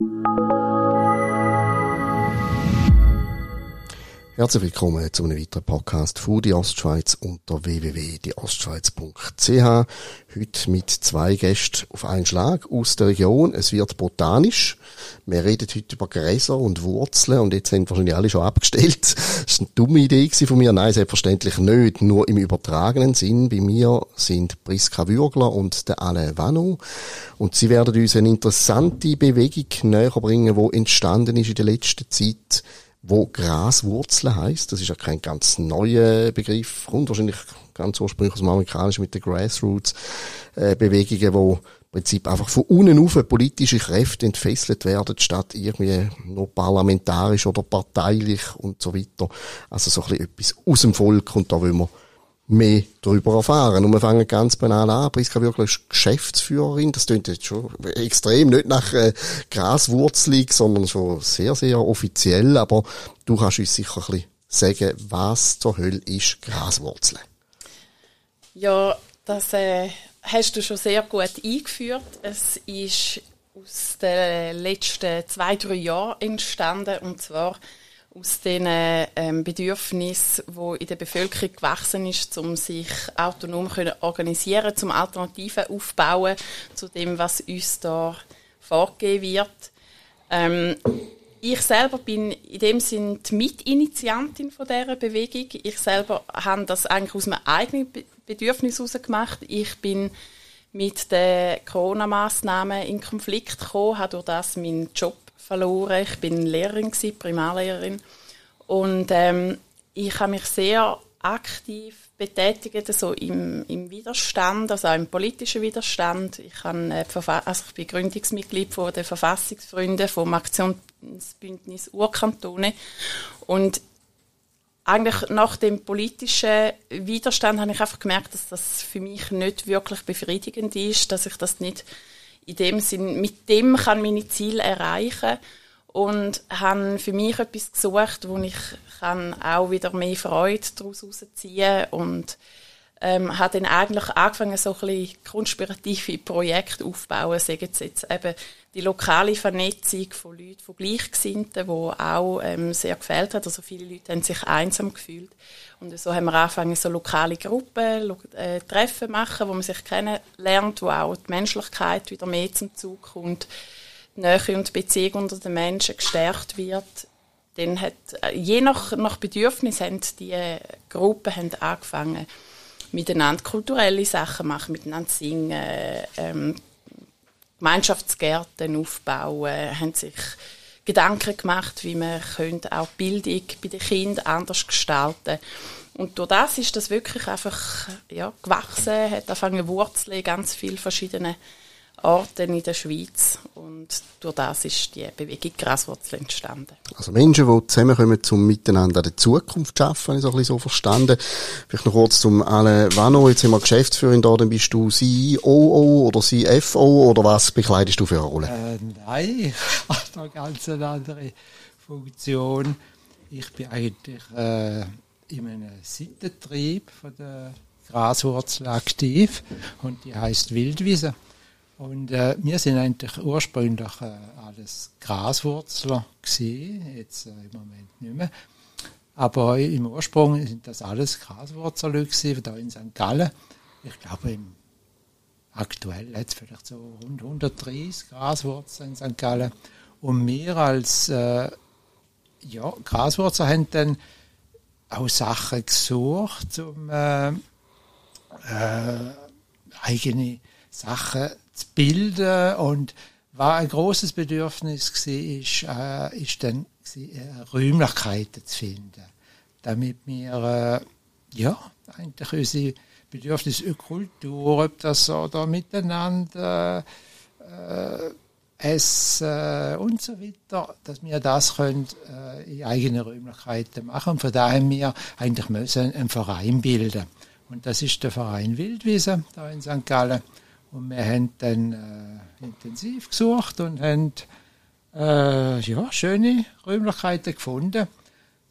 Thank you. Herzlich willkommen zu einem weiteren Podcast von die Ostschweiz unter www.dieostschweiz.ch. Heute mit zwei Gästen auf einen Schlag aus der Region. Es wird botanisch. Wir reden heute über Gräser und Wurzeln und jetzt sind wahrscheinlich alle schon abgestellt. Das war eine dumme Idee von mir. Nein, selbstverständlich nicht. Nur im übertragenen Sinn. Bei mir sind Priska Würgler und der Alain Vano. Und sie werden uns eine interessante Bewegung näher bringen, die entstanden ist in der letzten Zeit wo Graswurzeln heißt. Das ist ja kein ganz neuer Begriff, kommt wahrscheinlich ganz ursprünglich aus dem Amerikanischen mit den Grassroots-Bewegungen, wo im Prinzip einfach von unten auf politische Kräfte entfesselt werden, statt irgendwie nur parlamentarisch oder parteilich und so weiter. Also so ein bisschen etwas aus dem Volk und da wollen wir mehr darüber erfahren. Und wir fangen ganz banal an. Priska Würgler ist Geschäftsführerin. Das klingt jetzt schon extrem, nicht nach äh, Graswurzelig, sondern schon sehr, sehr offiziell. Aber du kannst uns sicher ein bisschen sagen, was zur Hölle ist Graswurzeln? Ja, das äh, hast du schon sehr gut eingeführt. Es ist aus den letzten zwei, drei Jahren entstanden. Und zwar aus den ähm, Bedürfnissen, wo in der Bevölkerung gewachsen ist, um sich autonom können organisieren, zum Alternativen aufbauen zu dem, was uns da vorgegeben wird. Ähm, ich selber bin in dem Sinn die Mitinitiantin von dieser Bewegung. Ich selber habe das eigentlich aus meinem eigenen Bedürfnis heraus gemacht. Ich bin mit den Corona-Massnahmen in Konflikt gekommen, habe durch das meinen Job verloren. Ich bin Lehrerin, gewesen, Primarlehrerin. Und ähm, ich habe mich sehr aktiv betätigt, so im, im Widerstand, also auch im politischen Widerstand. Ich, habe, äh, also ich bin Gründungsmitglied von den Verfassungsfreunden vom Aktionsbündnis Urkantone. Und eigentlich nach dem politischen Widerstand habe ich einfach gemerkt, dass das für mich nicht wirklich befriedigend ist, dass ich das nicht in dem Sinn, mit dem kann meine Ziele erreichen und habe für mich etwas gesucht, wo ich kann auch wieder mehr Freude daraus herausziehen und ähm, habe dann eigentlich angefangen, so ein bisschen konspirative Projekte aufzubauen, sagen sie jetzt eben die lokale Vernetzung von Leuten, von Gleichgesinnten, die auch ähm, sehr gefällt hat. Also viele Leute haben sich einsam gefühlt. Und so haben wir angefangen, so lokale Gruppen, äh, Treffen machen, wo man sich kennenlernt, wo auch die Menschlichkeit wieder mehr zum Zug kommt, die Nähe und die Beziehung unter den Menschen gestärkt wird. Dann hat, äh, je nach, nach Bedürfnis haben die Gruppen haben angefangen, miteinander kulturelle Sachen machen, miteinander singen, ähm, Gemeinschaftsgärten aufbauen, haben sich Gedanken gemacht, wie man könnte auch Bildung bei den Kindern anders gestalten. Und durch das ist das wirklich einfach ja, gewachsen, hat angefangen Wurzeln ganz vielen verschiedenen Orten in der Schweiz und durch das ist die Bewegung Graswurzel entstanden. Also Menschen, die zusammenkommen, um miteinander die Zukunft zu schaffen, habe ich so ein bisschen so verstanden. Vielleicht noch kurz zum Alain Vano, jetzt sind wir Geschäftsführerin da, dann bist du COO oder CFO oder was bekleidest du für eine Rolle? Äh, nein, ich habe da ganz eine andere Funktion. Ich bin eigentlich äh, in einem Seitentrieb von der Graswurzel aktiv und die heißt Wildwiese. Und äh, wir sind eigentlich ursprünglich äh, alles Graswurzler gesehen, jetzt äh, im Moment nicht mehr. Aber im Ursprung sind das alles Graswurzler gewesen, da in St. Gallen. Ich glaube, im aktuell jetzt vielleicht so rund 130 Graswurzeln in St. Gallen. Und wir als äh, ja, Graswurzel haben dann auch Sachen gesucht, um äh, äh, eigene Sachen zu bilden und war ein großes Bedürfnis war, ist, äh, ist dann äh, Räumlichkeiten zu finden, damit wir äh, ja eigentlich unsere Bedürfnisse Kultur, ob das da miteinander äh, Essen und so weiter, dass wir das können, äh, in eigenen Räumlichkeiten machen. Und von daher haben wir eigentlich müssen einen Verein bilden. Und das ist der Verein Wildwiese da in St. Gallen. Und wir haben dann äh, intensiv gesucht und haben äh, ja, schöne Räumlichkeiten gefunden.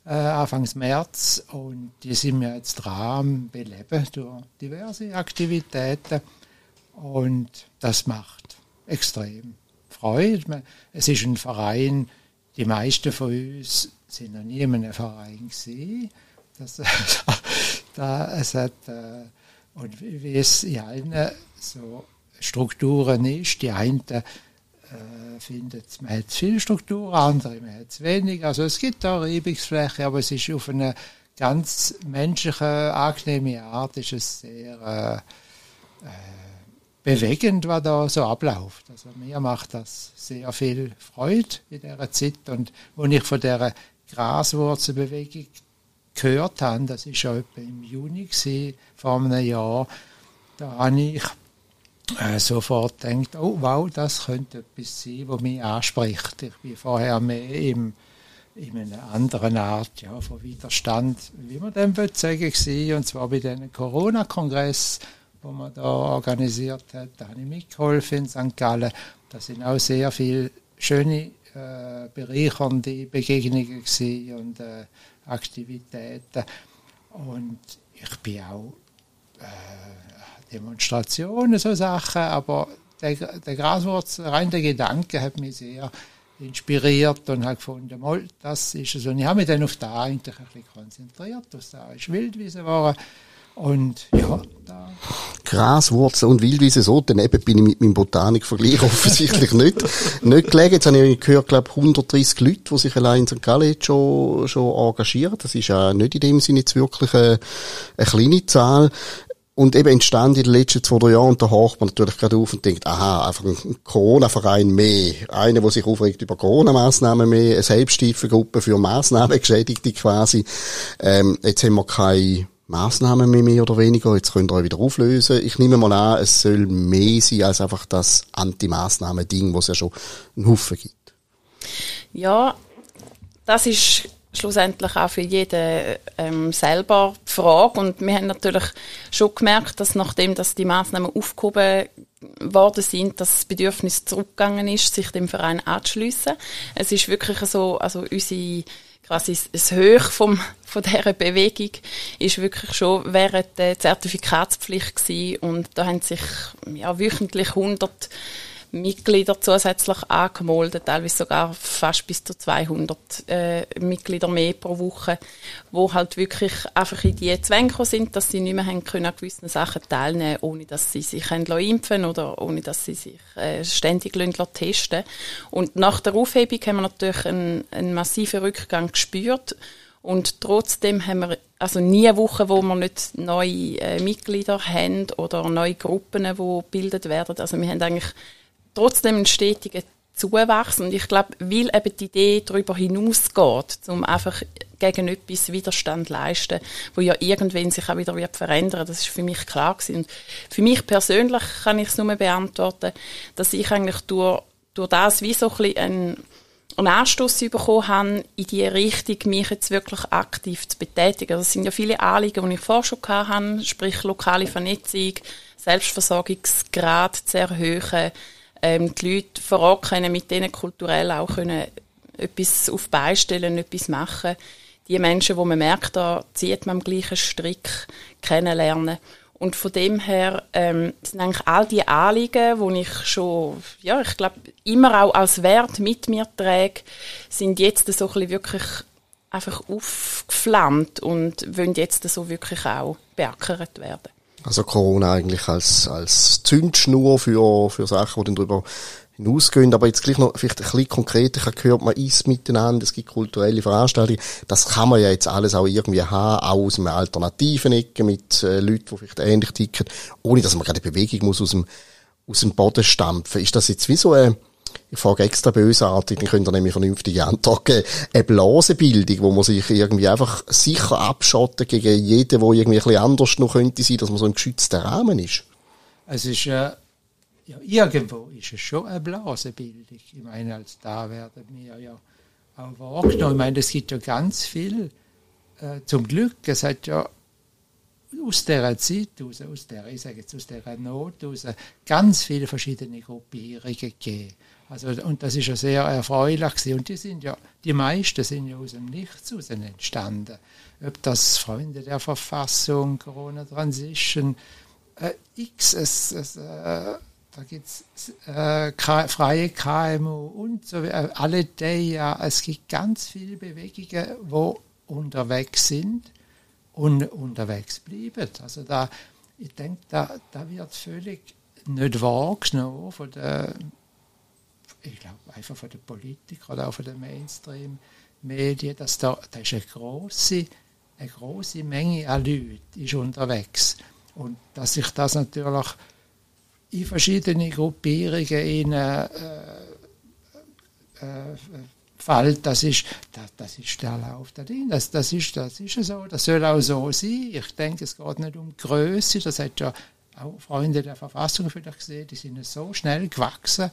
Äh, Anfangs März und die sind wir jetzt dran beleben durch diverse Aktivitäten und das macht extrem Freude. Es ist ein Verein, die meisten von uns sind noch nie in einem Verein gesehen. Das, da, es hat, äh, und wie es in allen so Strukturen ist, die einen äh, findet, man hat viel Struktur, andere man hat wenig. Also es gibt da Reibungsfläche, aber es ist auf eine ganz menschliche, angenehme Art, ist es sehr äh, äh, bewegend, was da so abläuft. Also mir macht das sehr viel Freude in dieser Zeit und wenn ich von dieser Graswurzelbewegung gehört habe, das ist ja etwa im Juni gewesen, vor einem Jahr, da habe ich äh, sofort gedacht, oh wow, das könnte etwas sein, was mich anspricht. Ich bin vorher mehr im, in einer anderen Art ja, von Widerstand, wie man dem sagen, gewesen, und zwar bei diesem Corona-Kongress, wo man da organisiert hat, da habe ich mitgeholfen in St. Gallen. Da sind auch sehr viele schöne, äh, bereichernde Begegnungen und äh, Aktivitäten. Und ich bin auch äh, Demonstrationen, so Sachen, aber der, der Graswurzel, rein der Gedanke hat mich sehr inspiriert und habe gefunden, mal, das ist es. Und ich habe mich dann auf da eigentlich ein bisschen konzentriert, was da ist Wildwiese war. Und ja, da. Graswurzel und Wildwiese so, daneben bin ich mit meinem Botanikvergleich offensichtlich nicht, nicht gelegen. Jetzt habe ich gehört, glaube 130 Leute, die sich allein in St. Gallen schon, schon engagieren. Das ist ja nicht in dem Sinne jetzt wirklich eine, eine kleine Zahl. Und eben entstand in den letzten zwei, drei Jahren, und da haucht man natürlich gerade auf und denkt, aha, einfach ein Corona-Verein mehr. Einer, der sich aufregt über Corona-Massnahmen mehr, eine Selbsthilfegruppe für Massnahmengeschädigte quasi. Ähm, jetzt haben wir keine Massnahmen mehr, mehr oder weniger. Jetzt könnt ihr euch wieder auflösen. Ich nehme mal an, es soll mehr sein als einfach das Anti-Massnahmen-Ding, was es ja schon einen Haufen gibt. Ja, das ist schlussendlich auch für jeden ähm, selber die Frage. Und wir haben natürlich schon gemerkt, dass nachdem dass die Massnahmen aufgehoben worden sind, dass das Bedürfnis zurückgegangen ist, sich dem Verein anzuschliessen. Es ist wirklich so, also unsere quasi das Höch vom, von dieser Bewegung ist wirklich schon während der Zertifikatspflicht gewesen. und da haben sich ja, wöchentlich 100 Mitglieder zusätzlich angemeldet, teilweise sogar fast bis zu 200 äh, Mitglieder mehr pro Woche, wo halt wirklich einfach in die Zwänge sind, dass sie nicht mehr haben können an gewissen Sachen teilnehmen, ohne dass sie sich impfen oder ohne dass sie sich äh, ständig testen Und nach der Aufhebung haben wir natürlich einen, einen massiven Rückgang gespürt und trotzdem haben wir also nie eine Woche, wo wir nicht neue äh, Mitglieder haben oder neue Gruppen, die gebildet werden. Also wir haben eigentlich trotzdem einen stetigen Zuwachs. Und ich glaube, weil eben die Idee darüber hinausgeht, um einfach gegen etwas Widerstand zu leisten, wo ja irgendwann sich auch wieder wird verändern das ist für mich klar gewesen. Und für mich persönlich kann ich es nur beantworten, dass ich eigentlich durch, durch das wie so ein einen, einen Anstoß bekommen habe, in die Richtung, mich jetzt wirklich aktiv zu betätigen. Das sind ja viele Anliegen, die ich vorher schon hatte, sprich lokale Vernetzung, Selbstversorgungsgrad zu erhöhen, ähm, die Leute vor Ort können mit denen kulturell auch können etwas auf beistellen, etwas machen. Die Menschen, wo man merkt, da zieht man am gleichen Strick, kennenlernen. Und von dem her ähm, sind eigentlich all die Anliegen, die ich schon, ja, ich glaube, immer auch als Wert mit mir trage, sind jetzt so ein bisschen wirklich einfach aufgeflammt und wollen jetzt so wirklich auch beackert werden. Also Corona eigentlich als, als Zündschnur für, für Sachen, die dann darüber hinausgehen. Aber jetzt gleich noch vielleicht ein bisschen konkreter. Ich gehört, man isst miteinander, es gibt kulturelle Veranstaltungen. Das kann man ja jetzt alles auch irgendwie haben, auch aus einem alternativen Ecke mit äh, Leuten, die vielleicht ähnlich ticken, ohne dass man gerade Bewegung muss aus dem, aus dem Boden stampfen. Ist das jetzt wie so eine ich frage extra bösartig, dann könnt ihr nämlich vernünftige Antwort geben. Eine Blasenbildung, wo man sich irgendwie einfach sicher abschotten gegen jeden, der irgendwie ein anders noch könnte sein, dass man so im geschützten Rahmen ist. Es ist, äh, ja, irgendwo ist es schon eine Blasenbildung. Ich meine, als da werden wir ja auch wahrgenommen. Ich meine, es gibt ja ganz viel, äh, zum Glück, es hat ja aus dieser Zeit, aus, aus der, ich sage jetzt aus dieser Not, aus ganz viele verschiedene Gruppierungen gegeben. Also, und das ist ja sehr erfreulich gewesen. Und die sind ja, die meisten sind ja aus dem Nichts heraus entstanden. Ob das Freunde der Verfassung, Corona Transition, äh, X, es, es, äh, da gibt's äh, freie KMU und so, äh, alle die, ja, es gibt ganz viele Bewegungen, wo unterwegs sind und unterwegs bleiben. Also da, ich denke, da, da wird völlig nicht wahrgenommen von der, ich glaube, einfach von der Politik oder auch von den Mainstream-Medien, dass da, da ist eine große, eine große Menge an Leuten ist unterwegs. Und dass sich das natürlich in verschiedene Gruppierungen in, äh, äh, fällt, das ist, das, das ist der Lauf da drin. Das, das, ist, das ist so, das soll auch so sein. Ich denke, es geht nicht um Größe, das hat ja auch Freunde der Verfassung vielleicht gesehen, die sind so schnell gewachsen,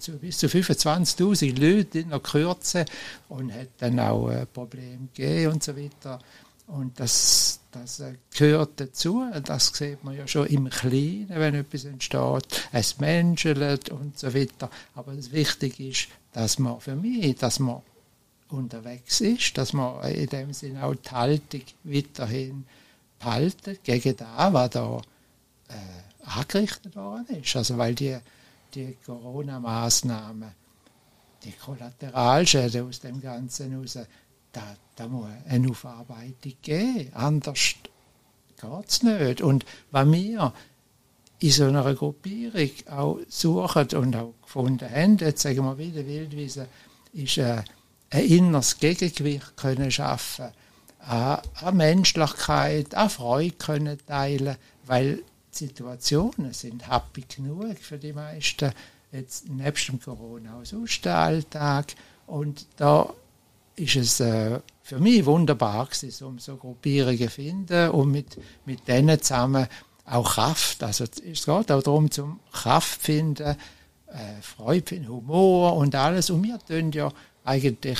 zu, bis zu 25.000 Leute in der Kürze und hat dann auch ein Problem gegeben und so weiter. Und das, das gehört dazu. Das sieht man ja schon im Kleinen, wenn etwas entsteht. Es menschelt und so weiter. Aber das Wichtige ist, dass man für mich, dass man unterwegs ist, dass man in dem Sinne auch die Haltung weiterhin behalten gegen das, was da äh, angerichtet worden ist. Also weil die, die Corona-Maßnahmen, die Kollateralschäden aus dem Ganzen heraus, da, da muss eine Aufarbeitung geben. Anders geht es nicht. Und was wir in so einer Gruppierung auch suchen und auch gefunden haben, jetzt sagen wir wieder Wildwiese, ist äh, ein inneres Gegengewicht können schaffen, an, an Menschlichkeit, an Freude können teilen, weil Situationen sind happy genug für die meisten, jetzt nebst dem Corona auch sonst der Alltag. Und da ist es äh, für mich wunderbar gewesen, um so Gruppierungen zu finden und mit, mit denen zusammen auch Kraft, also es geht auch darum, zum Kraft finden, äh, Freude finden, Humor und alles. Und wir tun ja eigentlich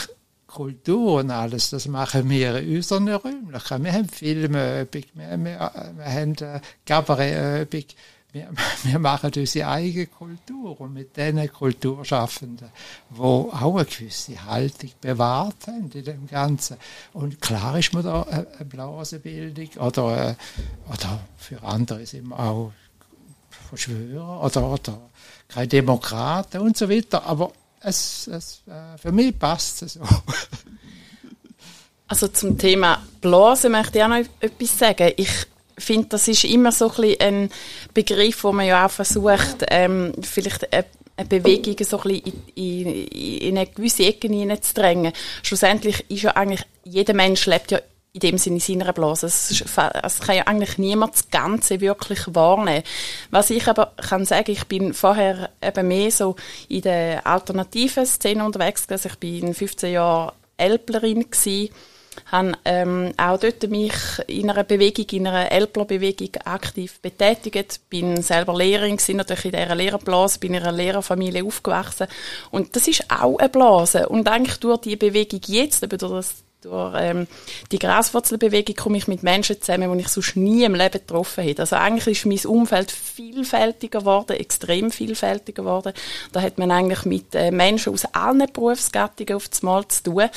Kultur und alles, das machen wir in unseren Räumlichkeiten. Wir haben Filmübung, wir, wir, wir haben äh, Kabarettübung, wir, wir machen unsere eigene Kultur und mit diesen Kulturschaffenden, die auch eine gewisse Haltung bewahrt haben in dem Ganzen. Und klar ist man da eine Blasenbildung oder, äh, oder für andere sind wir auch Verschwörer oder, oder keine Demokraten und so weiter. Aber es, es, äh, für mich passt es so. Also zum Thema Blase möchte ich auch noch etwas sagen. Ich finde, das ist immer so ein, Begriff, wo man ja auch versucht, ähm, vielleicht eine, eine Bewegung so ein in, in, in eine gewisse Ecke hineinzudrängen. Schlussendlich ist ja eigentlich, jeder Mensch lebt ja in dem Sinne in seiner Blase. Es, es kann ja eigentlich niemand das Ganze wirklich wahrnehmen. Was ich aber kann sagen, ich bin vorher eben mehr so in der alternativen Szene unterwegs gewesen. Ich bin in 15 Jahren Elplerin gewesen habe ähm, auch dort mich in einer Bewegung, in einer Elpler-Bewegung aktiv betätigt, bin selber Lehrerin gewesen, natürlich in dieser Lehrerblase, bin in einer Lehrerfamilie aufgewachsen und das ist auch eine Blase und eigentlich durch die Bewegung jetzt, durch das durch ähm, die Graswurzelbewegung komme ich mit Menschen zusammen, die ich sonst nie im Leben getroffen hätte. Also eigentlich ist mein Umfeld vielfältiger geworden, extrem vielfältiger geworden. Da hat man eigentlich mit äh, Menschen aus allen Berufsgattungen auf das Mal zu tun.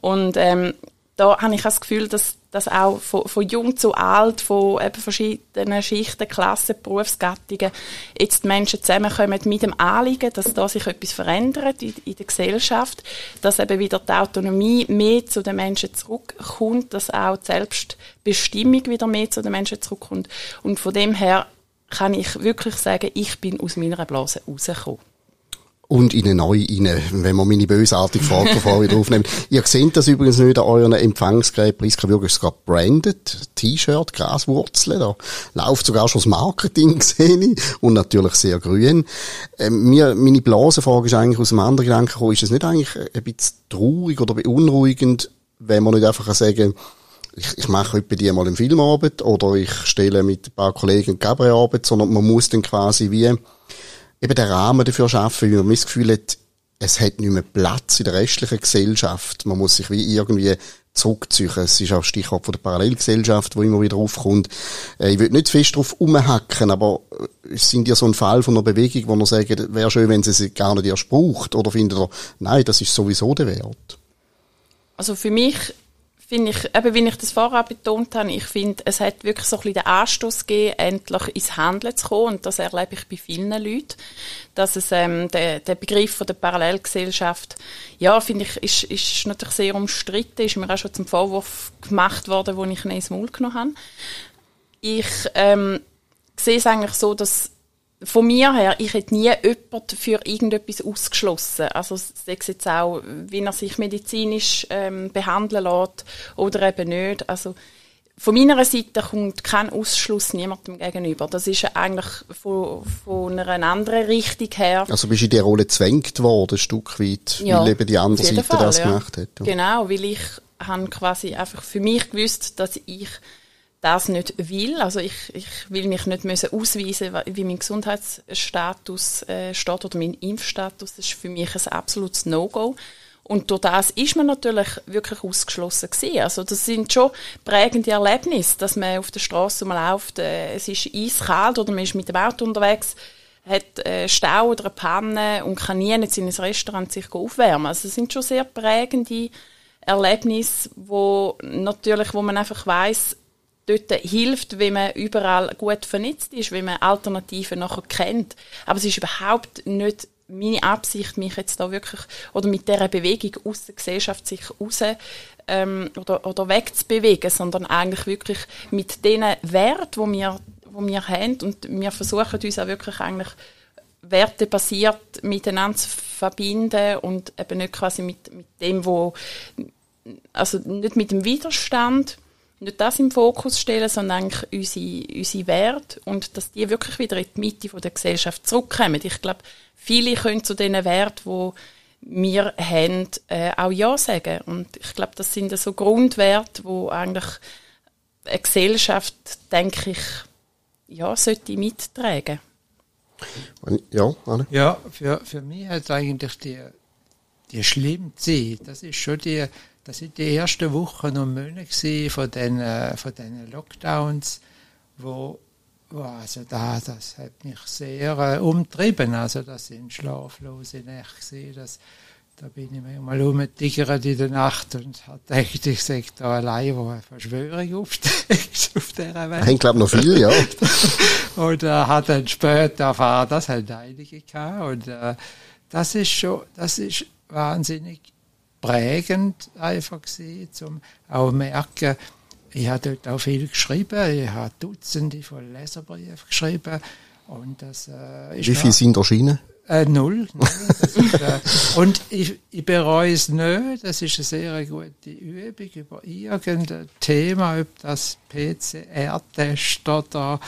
Und ähm, da habe ich das Gefühl, dass, dass auch von, von jung zu alt, von eben verschiedenen Schichten, Klassen, Berufsgattungen, jetzt Menschen zusammenkommen mit dem Anliegen, dass da sich etwas verändert in, in der Gesellschaft, dass eben wieder die Autonomie mehr zu den Menschen zurückkommt, dass auch die Selbstbestimmung wieder mehr zu den Menschen zurückkommt. Und von dem her kann ich wirklich sagen, ich bin aus meiner Blase rausgekommen und in eine neue rein, wenn wir meine bösartige Frage davor wieder aufnehmen. Ihr seht das übrigens nicht an euren Empfangsgeräten. Priska Würger ist gerade branded. T-Shirt, Graswurzeln, da läuft sogar schon das Marketing, sehe Und natürlich sehr grün. Ähm, mir, meine Blasenfrage ist eigentlich aus einem anderen Gedanken gekommen. Ist es nicht eigentlich ein bisschen traurig oder beunruhigend, wenn man nicht einfach sagen ich, ich mache etwa die mal im Filmabend oder ich stelle mit ein paar Kollegen Gabrielabend, sondern man muss dann quasi wie eben den Rahmen dafür schaffen, wie man das Gefühl hat, es hat nicht mehr Platz in der restlichen Gesellschaft. Man muss sich wie irgendwie zurückziehen. Es ist auch Stichwort von der Parallelgesellschaft, wo immer wieder aufkommt. Äh, ich will nicht fest drauf umhacken, aber äh, sind ja so ein Fall von einer Bewegung, wo man sagt, wäre schön, wenn sie sie gar nicht erst braucht. Oder findet ihr, nein, das ist sowieso der Wert? Also für mich finde ich, eben wie ich das vorher betont habe, ich finde, es hat wirklich so ein bisschen den Anstoß gegeben, endlich ins Handeln zu kommen. Und das erlebe ich bei vielen Leuten. Dass es, ähm, der, der Begriff von der Parallelgesellschaft, ja, finde ich, ist, ist natürlich sehr umstritten, ist mir auch schon zum Vorwurf gemacht worden, wo ich ihn ins Maul genommen habe. Ich, ähm, sehe es eigentlich so, dass von mir her, ich hätte nie jemanden für irgendetwas ausgeschlossen. Also sei es jetzt auch, wie er sich medizinisch ähm, behandeln lässt oder eben nicht. Also von meiner Seite kommt kein Ausschluss niemandem gegenüber. Das ist eigentlich von, von einer anderen Richtung her. Also bist du in die Rolle zwängt worden, ein Stück weit, Ja, weil eben die andere Seite Fall, das ja. gemacht hat. Ja. Genau, weil ich habe quasi einfach für mich gewusst, dass ich das nicht will. Also ich, ich will mich nicht müssen ausweisen, wie mein Gesundheitsstatus äh, steht oder mein Impfstatus. Das ist für mich ein absolutes No-Go. Und durch das ist man natürlich wirklich ausgeschlossen gewesen. Also das sind schon prägende Erlebnisse, dass man auf der Straße läuft, äh, es ist eiskalt oder man ist mit dem Auto unterwegs, hat äh, Stau oder eine Panne und kann nie jetzt in ein Restaurant sich aufwärmen. Also das sind schon sehr prägende Erlebnisse, wo natürlich, wo man einfach weiß, dort hilft, wenn man überall gut vernetzt ist, wenn man Alternativen nachher kennt. Aber es ist überhaupt nicht meine Absicht, mich jetzt da wirklich oder mit dieser Bewegung aus der Gesellschaft sich raus ähm, oder, oder wegzubewegen, sondern eigentlich wirklich mit den Werten, die wir, die wir haben und wir versuchen uns auch wirklich eigentlich wertebasiert miteinander zu verbinden und eben nicht quasi mit, mit dem, wo also nicht mit dem Widerstand, nicht das im Fokus stellen, sondern eigentlich unsere, unsere Werte und dass die wirklich wieder in die Mitte von der Gesellschaft zurückkommen. Ich glaube, viele können zu diesen Werten, wo wir haben, äh, auch Ja sagen. Und ich glaube, das sind so Grundwerte, wo eigentlich eine Gesellschaft, denke ich, ja, sollte mittragen. Ja, Anne? Ja, für, für mich hat eigentlich die, die schlimme Zeit, das ist schon die, das sind die ersten Wochen und Monate von den, äh, von den Lockdowns, wo, wo also da, das hat mich sehr äh, umtrieben, also das sind schlaflose Nächte das, da bin ich manchmal rumgetigert in der Nacht und habe gedacht, ich sage da allein, wo eine Verschwörung aufsteigt auf dieser Welt. Ich glaube noch viel, ja. Und äh, hat dann später erfahren, das hat einige gehabt. Und äh, das ist schon, das ist wahnsinnig prägend einfach gewesen, zum auch merken, ich habe dort auch viel geschrieben, ich habe Dutzende von Leserbriefen geschrieben und das äh, Wie viele sind erschienen? äh, null. null. Ist, äh, und ich, ich bereue es nicht. Das ist eine sehr gute Übung über irgendein Thema, ob das PCR-Test oder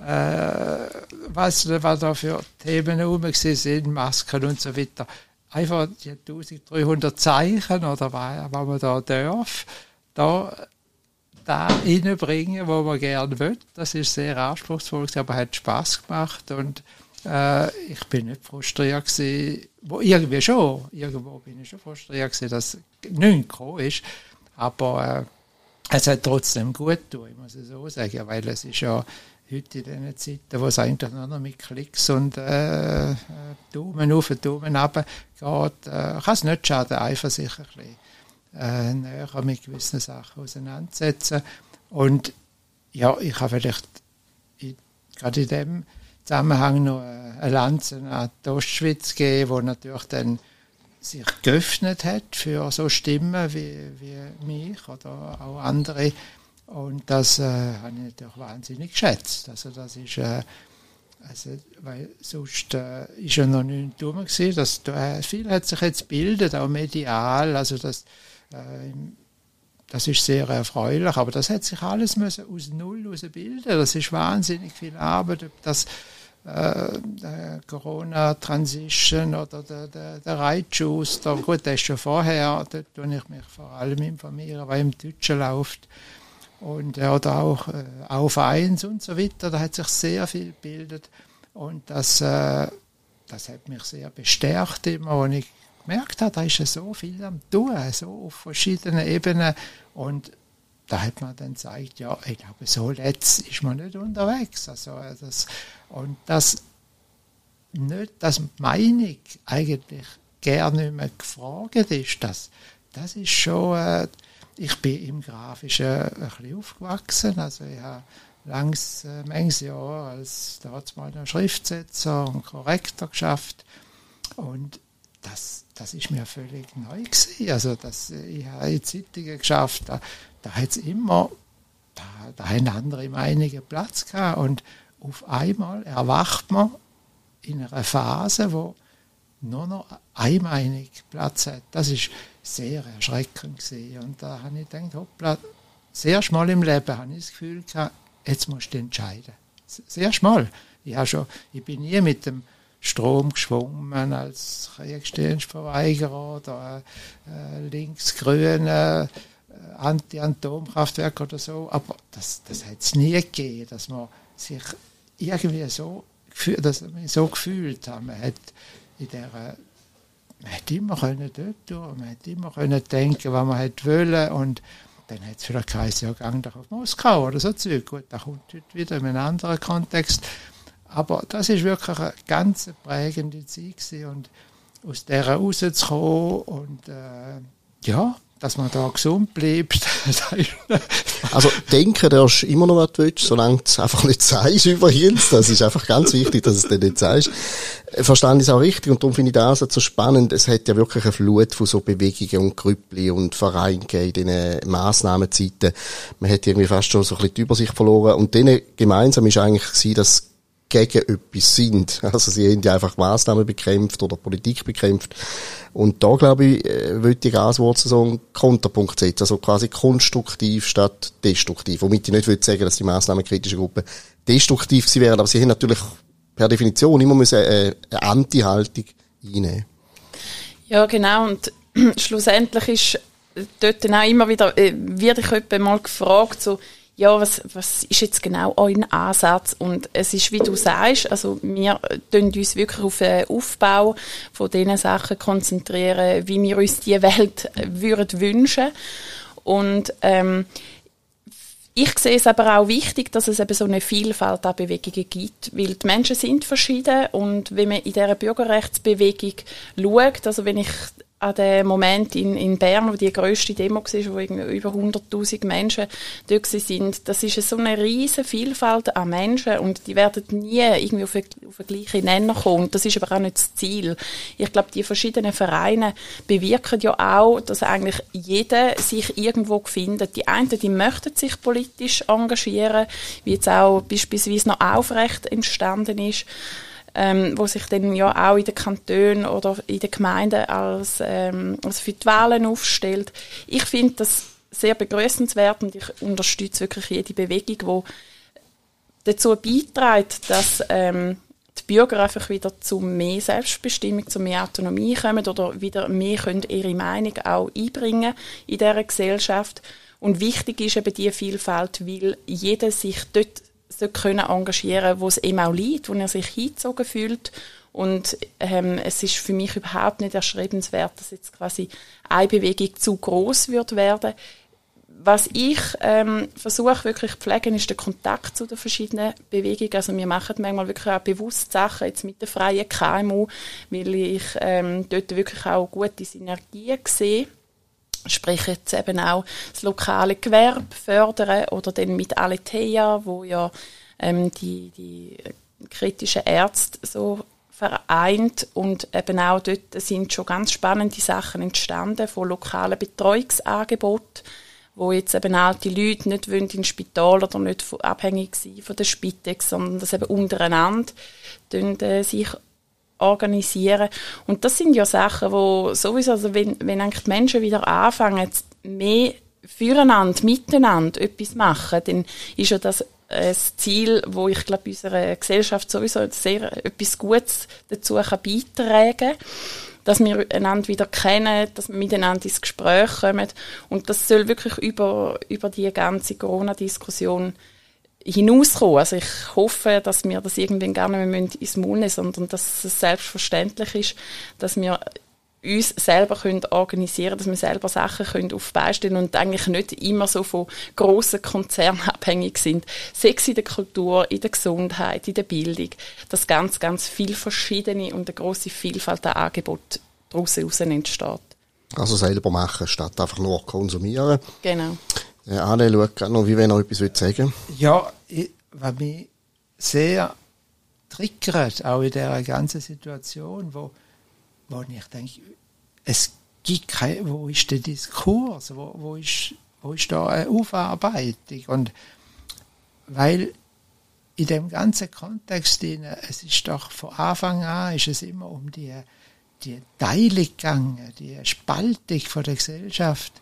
äh, was, was da für Themen gewesen sind, Masken und so weiter. Einfach die 1300 Zeichen oder was, man da darf, da da reinbringen, wo man gerne will. Das ist sehr anspruchsvoll, aber hat Spaß gemacht und äh, ich bin nicht frustriert gewesen, wo irgendwie schon, irgendwo bin ich schon frustriert gewesen, dass nichts gekommen ist, aber äh, es hat trotzdem gut getan, ich muss es so sagen, weil es ist ja heute in diesen Zeiten, wo es eigentlich nur noch mit Klicks und äh, äh, Daumen auf und Daumen runter geht, äh, kann es nicht schaden, einfach sich ein bisschen äh, näher mit gewissen Sachen auseinandersetzen. Und ja, ich habe vielleicht gerade in dem Zusammenhang noch äh, eine Lanze an die Ostschweiz gegeben, wo natürlich dann sich geöffnet hat für so Stimmen wie, wie mich oder auch andere. Und das äh, habe ich natürlich wahnsinnig geschätzt. Also das ist, äh, also, weil sonst äh, ist ja noch nicht dumm gewesen. Das, äh, viel hat sich jetzt gebildet, auch medial. Also das, äh, das ist sehr erfreulich, aber das hat sich alles müssen aus Null bilden. Das ist wahnsinnig viel Arbeit, ob das äh, Corona-Transition oder der, der, der Reitschuster, gut, der ist schon vorher, dort tue ich mich vor allem informieren, was im Deutschen läuft. Und, äh, oder auch äh, auf eins und so weiter, da hat sich sehr viel gebildet. Und das, äh, das hat mich sehr bestärkt immer, und ich gemerkt habe, da ist ja so viel am tun, so auf verschiedenen Ebenen. Und da hat man dann gesagt, ja, ich glaube, so letzt ist man nicht unterwegs. Also, äh, das, und das nicht, dass die Meinung eigentlich gar nicht mehr gefragt ist, das, das ist schon, äh, ich bin im Grafischen ein bisschen aufgewachsen. Also ich habe langs äh, manches Jahr als damals Schriftsetzer und Korrektor geschafft. Und das, das ist mir völlig neu gewesen. Also das, ich habe in Zeitungen geschafft, da, da hat es immer, da, da haben andere Meinungen Platz gehabt. Und auf einmal erwacht man in einer Phase, wo nur noch eine Meinung Platz hat. Das ist sehr erschreckend gewesen. Und da habe ich gedacht, hoppla, sehr schmal im Leben habe ich das Gefühl gehabt, jetzt musst du entscheiden. Sehr schmal. Ich, habe schon, ich bin nie mit dem Strom geschwommen als Kriegsdienstverweigerer oder äh, linksgrüne äh, Anti-Atomkraftwerk oder so. Aber das, das hat es nie gegeben, dass man sich irgendwie so, dass man so gefühlt hat. Man hat in der man hätte immer können dort tun, man hätte immer können denken, was man hätte wollen und dann hat es vielleicht geheißen, ja, gang doch auf Moskau oder so Zeug. Gut, da kommt heute wieder in einem anderen Kontext. Aber das ist wirklich eine ganz prägende Zeit gewesen. und aus der rauszukommen und äh, ja, dass man da gesund bleibt. also denken darfst immer noch, was du willst, solange du es einfach nicht sagst übrigens. Das ist einfach ganz wichtig, dass du es dann nicht sagst. Verstanden ist auch richtig und darum finde ich das so spannend. Es hat ja wirklich eine Flut von so Bewegungen und Grüppli und Vereinen in diesen Massnahmenzeiten. Man hat irgendwie fast schon so ein bisschen die Übersicht verloren und denen gemeinsam ist eigentlich gewesen, dass gegen etwas sind. Also sie haben ja einfach Maßnahmen bekämpft oder Politik bekämpft. Und da, glaube ich, äh, würde die Gaswurzel so einen Konterpunkt setzen. Also quasi konstruktiv statt destruktiv. Womit ich nicht würde sagen, dass die maßnahmenkritische Gruppen destruktiv sie wären. Aber sie haben natürlich per Definition immer müssen äh, eine Anti-Haltung einnehmen. Ja, genau. Und schlussendlich ist dort dann auch immer wieder, äh, wird ich mal gefragt, so, ja, was, was ist jetzt genau euer Ansatz? Und es ist, wie du sagst, also wir tun uns wirklich auf den Aufbau von diesen Sachen konzentrieren, wie wir uns die Welt würden wünschen. Und ähm, ich sehe es aber auch wichtig, dass es eben so eine Vielfalt an Bewegungen gibt, weil die Menschen sind verschieden und wenn man in dieser Bürgerrechtsbewegung schaut, also wenn ich an dem Moment in, in Bern, wo die grösste Demo war, wo über 100'000 Menschen dort sind, das ist so eine riesige Vielfalt an Menschen und die werden nie irgendwie auf, den gleichen Nenner kommen. Das ist aber auch nicht das Ziel. Ich glaube, die verschiedenen Vereine bewirken ja auch, dass eigentlich jeder sich irgendwo findet. Die einen, die möchten sich politisch engagieren, wie jetzt auch beispielsweise noch aufrecht entstanden ist ähm, wo sich dann ja auch in den Kantonen oder in den Gemeinden als, ähm, als für die Wahlen aufstellt. Ich finde das sehr begrüßenswert und ich unterstütze wirklich jede Bewegung, die dazu beiträgt, dass ähm, die Bürger einfach wieder zu mehr Selbstbestimmung, zu mehr Autonomie kommen oder wieder mehr können ihre Meinung auch einbringen in dieser Gesellschaft. Und wichtig ist eben die Vielfalt, weil jeder sich dort können engagieren wo es ihm auch liegt, wo er sich hingezogen fühlt. Und ähm, es ist für mich überhaupt nicht erstrebenswert, dass jetzt quasi eine Bewegung zu groß wird werden. Was ich ähm, versuche wirklich zu pflegen, ist der Kontakt zu den verschiedenen Bewegungen. Also wir machen manchmal wirklich auch bewusst Sachen jetzt mit der freien KMU, weil ich ähm, dort wirklich auch gute Synergien sehe sprich jetzt eben auch das lokale Gewerbe fördern oder dann mit Aletheia, wo ja ähm, die, die kritischen Ärzte so vereint. Und eben auch dort sind schon ganz spannende Sachen entstanden von lokalen Betreuungsangeboten, wo jetzt eben alte Leute nicht wollen ins Spital oder nicht abhängig sind von der Spitex, sondern dass eben untereinander äh, sich organisieren. Und das sind ja Sachen, wo sowieso, also wenn, wenn eigentlich die Menschen wieder anfangen, mehr füreinander, miteinander etwas machen, dann ist ja das ein Ziel, wo ich glaube, unserer Gesellschaft sowieso sehr etwas Gutes dazu kann beitragen kann dass wir einander wieder kennen, dass wir miteinander ins Gespräch kommen. Und das soll wirklich über, über die ganze Corona-Diskussion hinauskommen. Also ich hoffe, dass wir das irgendwann gar nicht mehr ins Maul nehmen, sondern dass es selbstverständlich ist, dass wir uns selber können organisieren dass wir selber Sachen können auf beistellen und eigentlich nicht immer so von grossen Konzernen abhängig sind. Sex in der Kultur, in der Gesundheit, in der Bildung, dass ganz, ganz viel verschiedene und eine grosse Vielfalt an Angeboten daraus entsteht. Also selber machen, statt einfach nur konsumieren. Genau. Äh, Anne schaut gerade noch, wie wenn er etwas sagen Ja, ich, was mich sehr triggert, auch in dieser ganzen Situation, wo, wo ich denke, es gibt kein, wo ist der Diskurs, wo, wo, ist, wo ist da eine Aufarbeitung? Und weil in dem ganzen Kontext, es ist doch von Anfang an, ist es immer um die, die Teilung gegangen, die Spaltung von der Gesellschaft,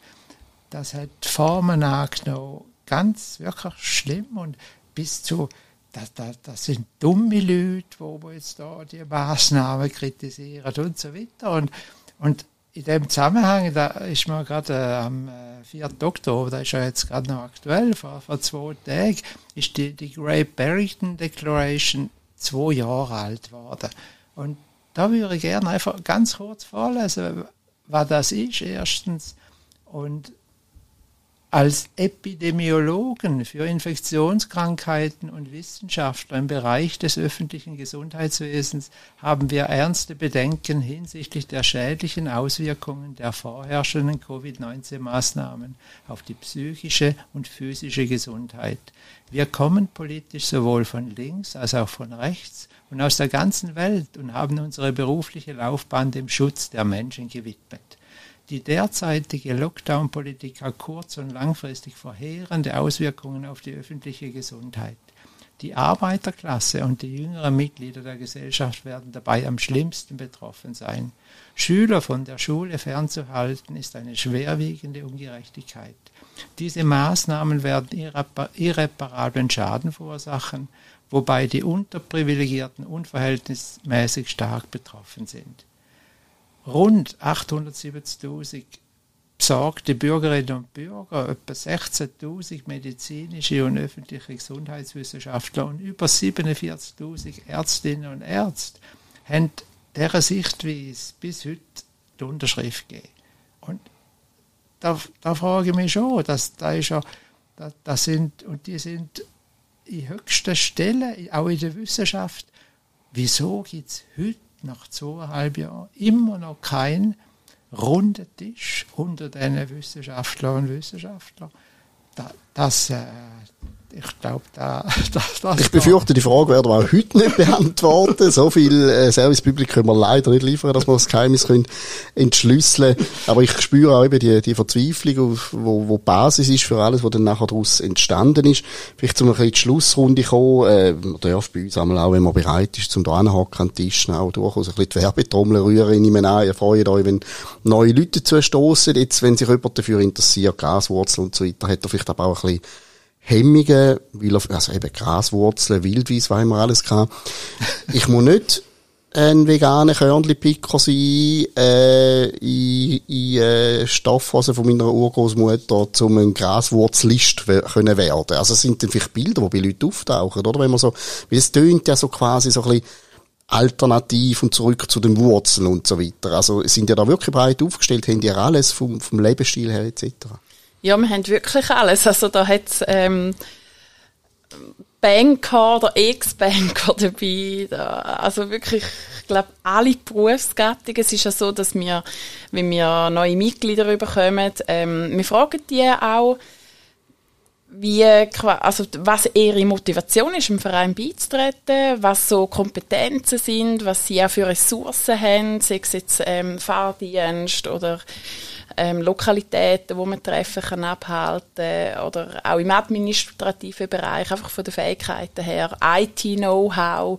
das hat Formen angenommen, ganz wirklich schlimm und bis zu das, das, das sind dumme Leute, wo jetzt da die Maßnahmen kritisieren und so weiter. Und, und in dem Zusammenhang, da ist mir gerade äh, am äh, 4. Oktober, da ist ja jetzt gerade noch aktuell, vor, vor zwei Tagen, ist die, die Great Barrington Declaration zwei Jahre alt geworden. Und da würde ich gerne einfach ganz kurz vorlesen, was das ist, erstens. Und als Epidemiologen für Infektionskrankheiten und Wissenschaftler im Bereich des öffentlichen Gesundheitswesens haben wir ernste Bedenken hinsichtlich der schädlichen Auswirkungen der vorherrschenden Covid-19-Maßnahmen auf die psychische und physische Gesundheit. Wir kommen politisch sowohl von links als auch von rechts und aus der ganzen Welt und haben unsere berufliche Laufbahn dem Schutz der Menschen gewidmet. Die derzeitige Lockdown-Politik hat kurz- und langfristig verheerende Auswirkungen auf die öffentliche Gesundheit. Die Arbeiterklasse und die jüngeren Mitglieder der Gesellschaft werden dabei am schlimmsten betroffen sein. Schüler von der Schule fernzuhalten ist eine schwerwiegende Ungerechtigkeit. Diese Maßnahmen werden irreparablen Schaden verursachen, wobei die Unterprivilegierten unverhältnismäßig stark betroffen sind rund 870.000 besorgte Bürgerinnen und Bürger, etwa 16.000 medizinische und öffentliche Gesundheitswissenschaftler und über 47.000 Ärztinnen und Ärzte haben dieser Sichtweise bis heute die Unterschrift gegeben. Und da, da frage ich mich schon, dass da ist ja, da, das sind, und die sind in höchster Stelle, auch in der Wissenschaft, wieso gibt es heute nach zweieinhalb Jahren immer noch kein runder Tisch unter den Wissenschaftlern und Wissenschaftlern. Das, äh, ich glaube, da, da, das Ich befürchte, die Frage werden wir auch heute nicht beantworten. So viel äh, Servicepublik können wir leider nicht liefern, dass wir das Geheimnis können entschlüsseln Aber ich spüre auch eben die, die Verzweiflung, wo, wo die Basis ist für alles, was dann nachher daraus entstanden ist. Vielleicht zum ein bisschen die Schlussrunde kommen. Äh, man darf bei uns einmal auch, wenn man bereit ist, zum da anhocken an den Tisch, auch durchaus ein bisschen die Werbetrommel rühren. Ich meine ihr freut euch, wenn neue Leute zustoßen. Jetzt, wenn sich jemand dafür interessiert, Gaswurzel und so weiter, hat er vielleicht aber auch ein bisschen Hemmungen, weil auf, also eben Graswurzeln, Wildweiss, was immer alles kann. Ich muss nicht ein veganer Körnli-Picker sein, äh, in, in äh, Stoffhosen von meiner Urgroßmutter, um ein Graswurzlist können werden. Also es sind dann vielleicht Bilder, die bei Leuten auftauchen, oder? Wenn man so, weil es tönt ja so quasi so ein bisschen alternativ und zurück zu den Wurzeln und so weiter. Also sind ja da wirklich breit aufgestellt, haben ja alles vom, vom Lebensstil her etc. Ja, wir haben wirklich alles. Also da hat es ähm, Banker oder Ex-Banker dabei. Da, also wirklich, ich glaube, alle Berufsgattungen. Es ist ja so, dass wir, wenn wir neue Mitglieder bekommen, ähm, wir fragen die auch, wie, also was ihre Motivation ist, im Verein beizutreten, was so Kompetenzen sind, was sie auch für Ressourcen haben, sei es jetzt ähm, Fahrdienst oder ähm, Lokalitäten, wo man Treffen kann abhalten oder auch im administrativen Bereich, einfach von den Fähigkeiten her, IT-Know-how.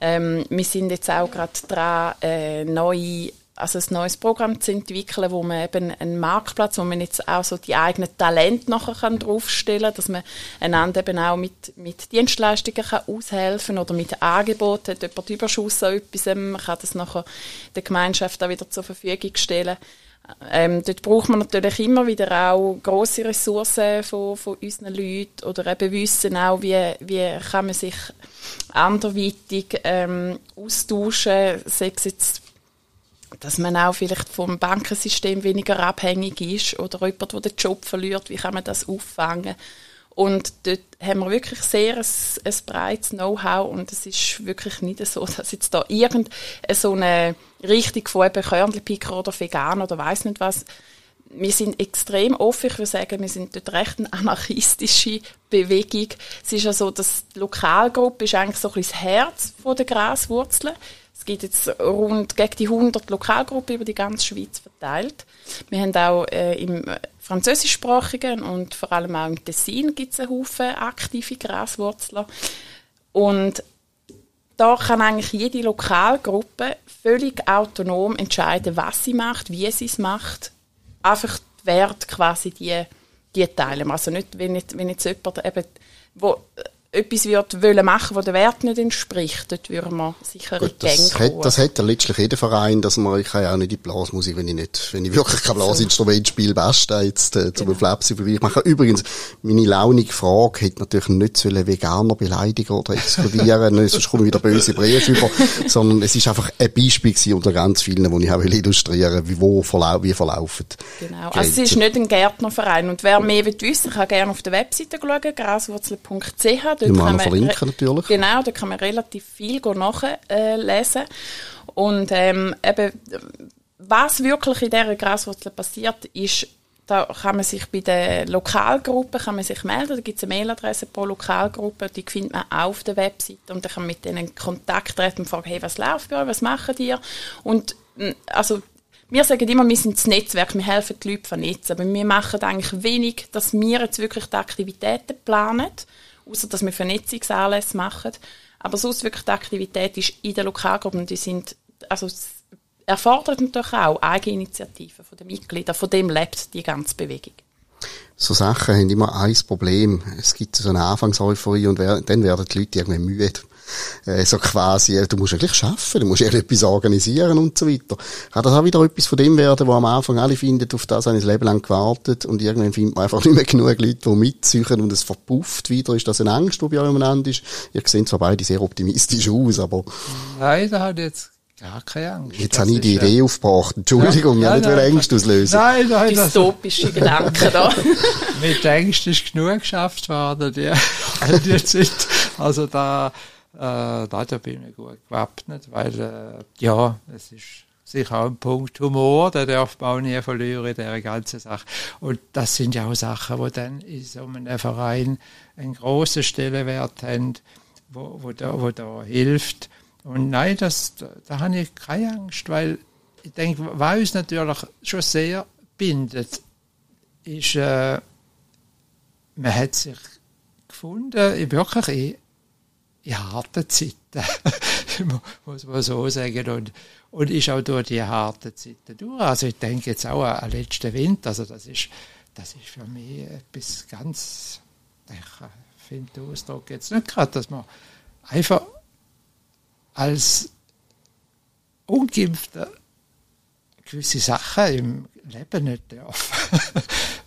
Ähm, wir sind jetzt auch gerade dran, äh, neue also ein neues Programm zu entwickeln, wo man eben einen Marktplatz, wo man jetzt auch so die eigenen Talente nachher kann draufstellen kann, dass man einander eben auch mit, mit Dienstleistungen kann aushelfen oder mit Angeboten, hat jemand Überschuss an etwas, man kann das nachher der Gemeinschaft auch wieder zur Verfügung stellen. Ähm, dort braucht man natürlich immer wieder auch große Ressourcen von, von unseren Leuten oder eben wissen auch, wie, wie kann man sich anderweitig ähm, austauschen, sei es jetzt dass man auch vielleicht vom Bankensystem weniger abhängig ist oder jemand, der den Job verliert, wie kann man das auffangen? Und dort haben wir wirklich sehr ein, ein breites Know-how und es ist wirklich nicht so, dass jetzt da irgend so eine Richtung von eben Körnelpicker oder Vegan oder weiß nicht was wir sind extrem offen. Ich würde sagen, wir sind dort recht eine anarchistische Bewegung. Es ist ja so, dass die Lokalgruppe ist eigentlich so ein bisschen das Herz der Graswurzeln. Es gibt jetzt rund gegen die 100 Lokalgruppen über die ganze Schweiz verteilt. Wir haben auch äh, im französischsprachigen und vor allem auch im Tessin gibt es einen Haufen aktive Graswurzler. Und da kann eigentlich jede Lokalgruppe völlig autonom entscheiden, was sie macht, wie sie es macht einfach die Werte quasi die, die teilen. Also nicht, wenn jetzt, wenn jetzt jemand eben, wo etwas wird wollen machen, wo der Wert nicht entspricht, dort würden wir sicher Gut, das hat, das hat ja letztlich jeder Verein, dass man, ich kann ja auch nicht in die Blasmusik, wenn ich nicht, wenn ich wirklich kein Blasinstrument spiele, beste jetzt, äh, zum genau. Flapsi Ich mache übrigens, meine launige Frage hätte natürlich nicht sollen Veganer beleidigen oder exkludieren, sonst kommen wieder böse Briefe über, sondern es ist einfach ein Beispiel gewesen unter ganz vielen, wo ich auch illustrieren wie, wo verlau wie verlaufen. Genau. Also es ist nicht ein Gärtnerverein und wer mehr wissen kann gerne auf der Webseite schauen, graswurzel.ch Dort kann man verlinken natürlich. Genau, da kann man relativ viel nachlesen. Und ähm, eben, was wirklich in dieser Graswurzel passiert, ist, da kann man sich bei der Lokalgruppe kann man sich melden. Da gibt es eine Mailadresse pro Lokalgruppe, die findet man auch auf der Webseite und dann kann man mit denen Kontakt treten und fragen, hey, was läuft bei euch, was machen die? Und also wir sagen immer, wir sind das Netzwerk, wir helfen die Leute vernetzen, aber wir machen eigentlich wenig, dass wir jetzt wirklich die Aktivitäten planen, außer dass wir Vernetzungsanlässe machen. Aber sonst wirklich die Aktivität ist in der Lokalgruppe und die sind, also erfordert natürlich auch Eigeninitiativen von den Mitgliedern, von dem lebt die ganze Bewegung. So Sachen haben immer ein Problem. Es gibt so eine Anfangseuphorie und dann werden die Leute irgendwie müde äh, so quasi, äh, du musst eigentlich schaffen, du musst etwas organisieren und so weiter. Kann das auch wieder etwas von dem werden, wo am Anfang alle finden, auf das habe ich das Leben lang gewartet und irgendwann findet man einfach nicht mehr genug Leute, die mitziehen und es verpufft wieder. Ist das eine Angst, die bei euch umeinander ist? Ihr seht zwar beide sehr optimistisch aus, aber... Nein, da hat jetzt Gar keine Angst. Jetzt habe ich die Idee ja. aufgebracht. Entschuldigung, ja, ich ja, nicht Ängste auslösen. Nein, nein. Dystopische Gedanken da. Mit Ängsten ist genug geschafft worden, die, die Zeit. Also da, äh, da bin ich gut gewappnet, weil, äh, ja, es ist sicher auch ein Punkt Humor, der darf man auch nie verlieren in dieser ganzen Sache. Und das sind ja auch Sachen, die dann in so einem Verein einen grossen Stellenwert haben, wo, wo, da, wo da hilft. Und nein, das, da, habe ich keine Angst, weil ich denke, was uns natürlich schon sehr bindet, ist, äh, man hat sich gefunden, wirklich in harten Zeiten, muss man so sagen. Und, und ist auch durch die harten Zeiten durch. Also ich denke jetzt auch an, den letzten Winter. Also das ist, das ist für mich etwas ganz, ich finde den Ausdruck jetzt nicht gerade, dass man einfach als Ungeimpfter gewisse Sachen im Leben nicht darf.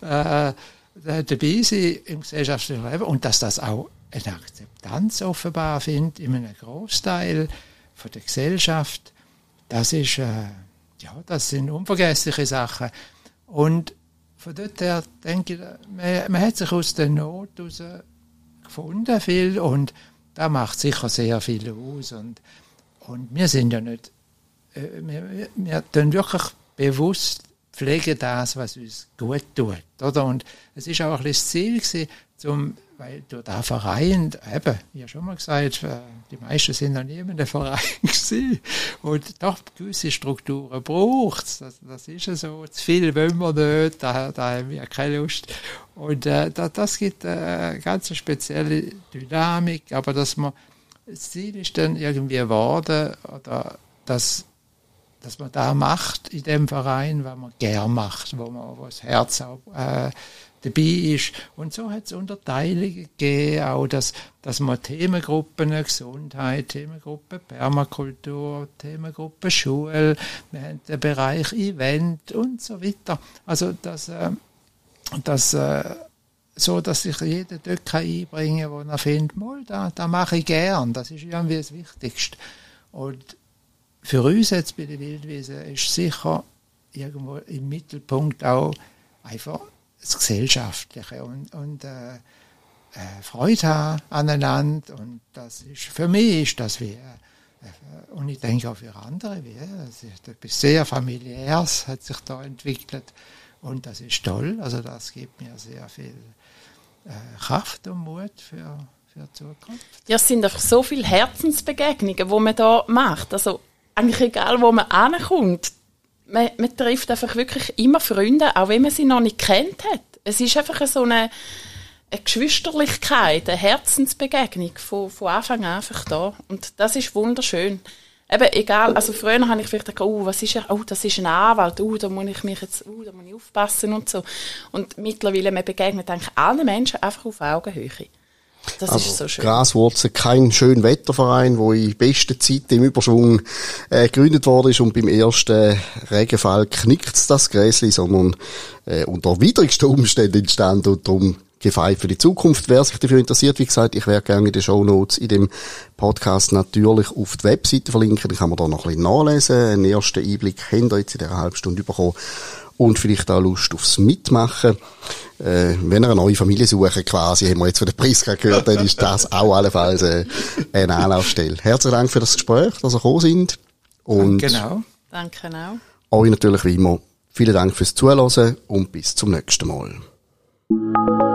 äh, dabei sein im gesellschaftlichen Leben und dass das auch eine Akzeptanz offenbar findet in einem Großteil von der Gesellschaft. Das ist, äh, ja, das sind unvergessliche Sachen. Und von dort her denke ich, man, man hat sich aus der Not heraus gefunden viel und da macht sicher sehr viel aus und, und wir sind ja nicht, äh, wir, wir, tun wirklich bewusst pflegen das, was uns gut tut, oder? Und es ist auch ein das Ziel gewesen, zum weil durch den Verein, eben, wie ja schon mal gesagt, äh, die meisten sind noch nie in einem Verein gewesen. Und doch gewisse Strukturen braucht es. Das, das ist ja so. Zu viel wollen wir nicht, da, da haben wir keine Lust. Und äh, das, das gibt eine ganz spezielle Dynamik, aber dass man, das Ziel ist dann irgendwie geworden, oder dass dass man da macht in dem Verein, was man gern macht, wo man wo das Herz auch äh, dabei ist. Und so hat es Unterteilungen gegeben, auch dass, dass man Themengruppen Gesundheit, Themengruppe Permakultur, Themengruppe Schule, wir haben den Bereich Event und so weiter. Also das, äh, das äh, so, dass sich jeder dort einbringen kann, wo er findet, mal, da, da mache ich gern, das ist irgendwie das Wichtigste. Und für uns jetzt bei der Wildwiese ist sicher irgendwo im Mittelpunkt auch einfach das Gesellschaftliche. Und, und äh, äh, Freude haben aneinander und das ist, für mich ist das wie, äh, und ich denke auch für andere, wie, ist etwas sehr familiäres hat sich da entwickelt und das ist toll, also das gibt mir sehr viel Kraft und Mut für, für die Zukunft. Ja, es sind einfach so viele Herzensbegegnungen, die man da macht, also eigentlich egal, wo man ankommt, man, man trifft einfach wirklich immer Freunde, auch wenn man sie noch nicht kennt hat. Es ist einfach so eine, eine Geschwisterlichkeit, eine Herzensbegegnung von, von Anfang an einfach da. Und das ist wunderschön. Eben, egal, also früher habe ich vielleicht gedacht, oh, was ist er? Oh, das ist ein Anwalt, oh, da muss ich mich jetzt, oh, da muss ich aufpassen und so. Und mittlerweile, man begegnet eigentlich allen Menschen einfach auf Augenhöhe. Das also ist so schön. Graswurzel, kein schön Wetterverein, wo in bester Zeit im Überschwung äh, gegründet worden ist und beim ersten Regenfall knickt das Gräsli, sondern äh, unter widrigsten Umständen entstanden und darum gefeit für die Zukunft. Wer sich dafür interessiert, wie gesagt, ich werde gerne in den Show Notes in dem Podcast natürlich auf die Webseite verlinken, dann kann man da noch ein bisschen nachlesen. Einen ersten Einblick habt ihr jetzt in dieser halben Stunde bekommen und vielleicht auch Lust aufs Mitmachen. Äh, wenn ihr eine neue Familie sucht, quasi, haben wir jetzt von der Priska gehört, dann ist das auch allenfalls äh, eine Anlaufstelle. Herzlichen Dank für das Gespräch, dass ihr gekommen sind. Und Genau. Danke auch. euch natürlich wie immer vielen Dank fürs Zuhören und bis zum nächsten Mal.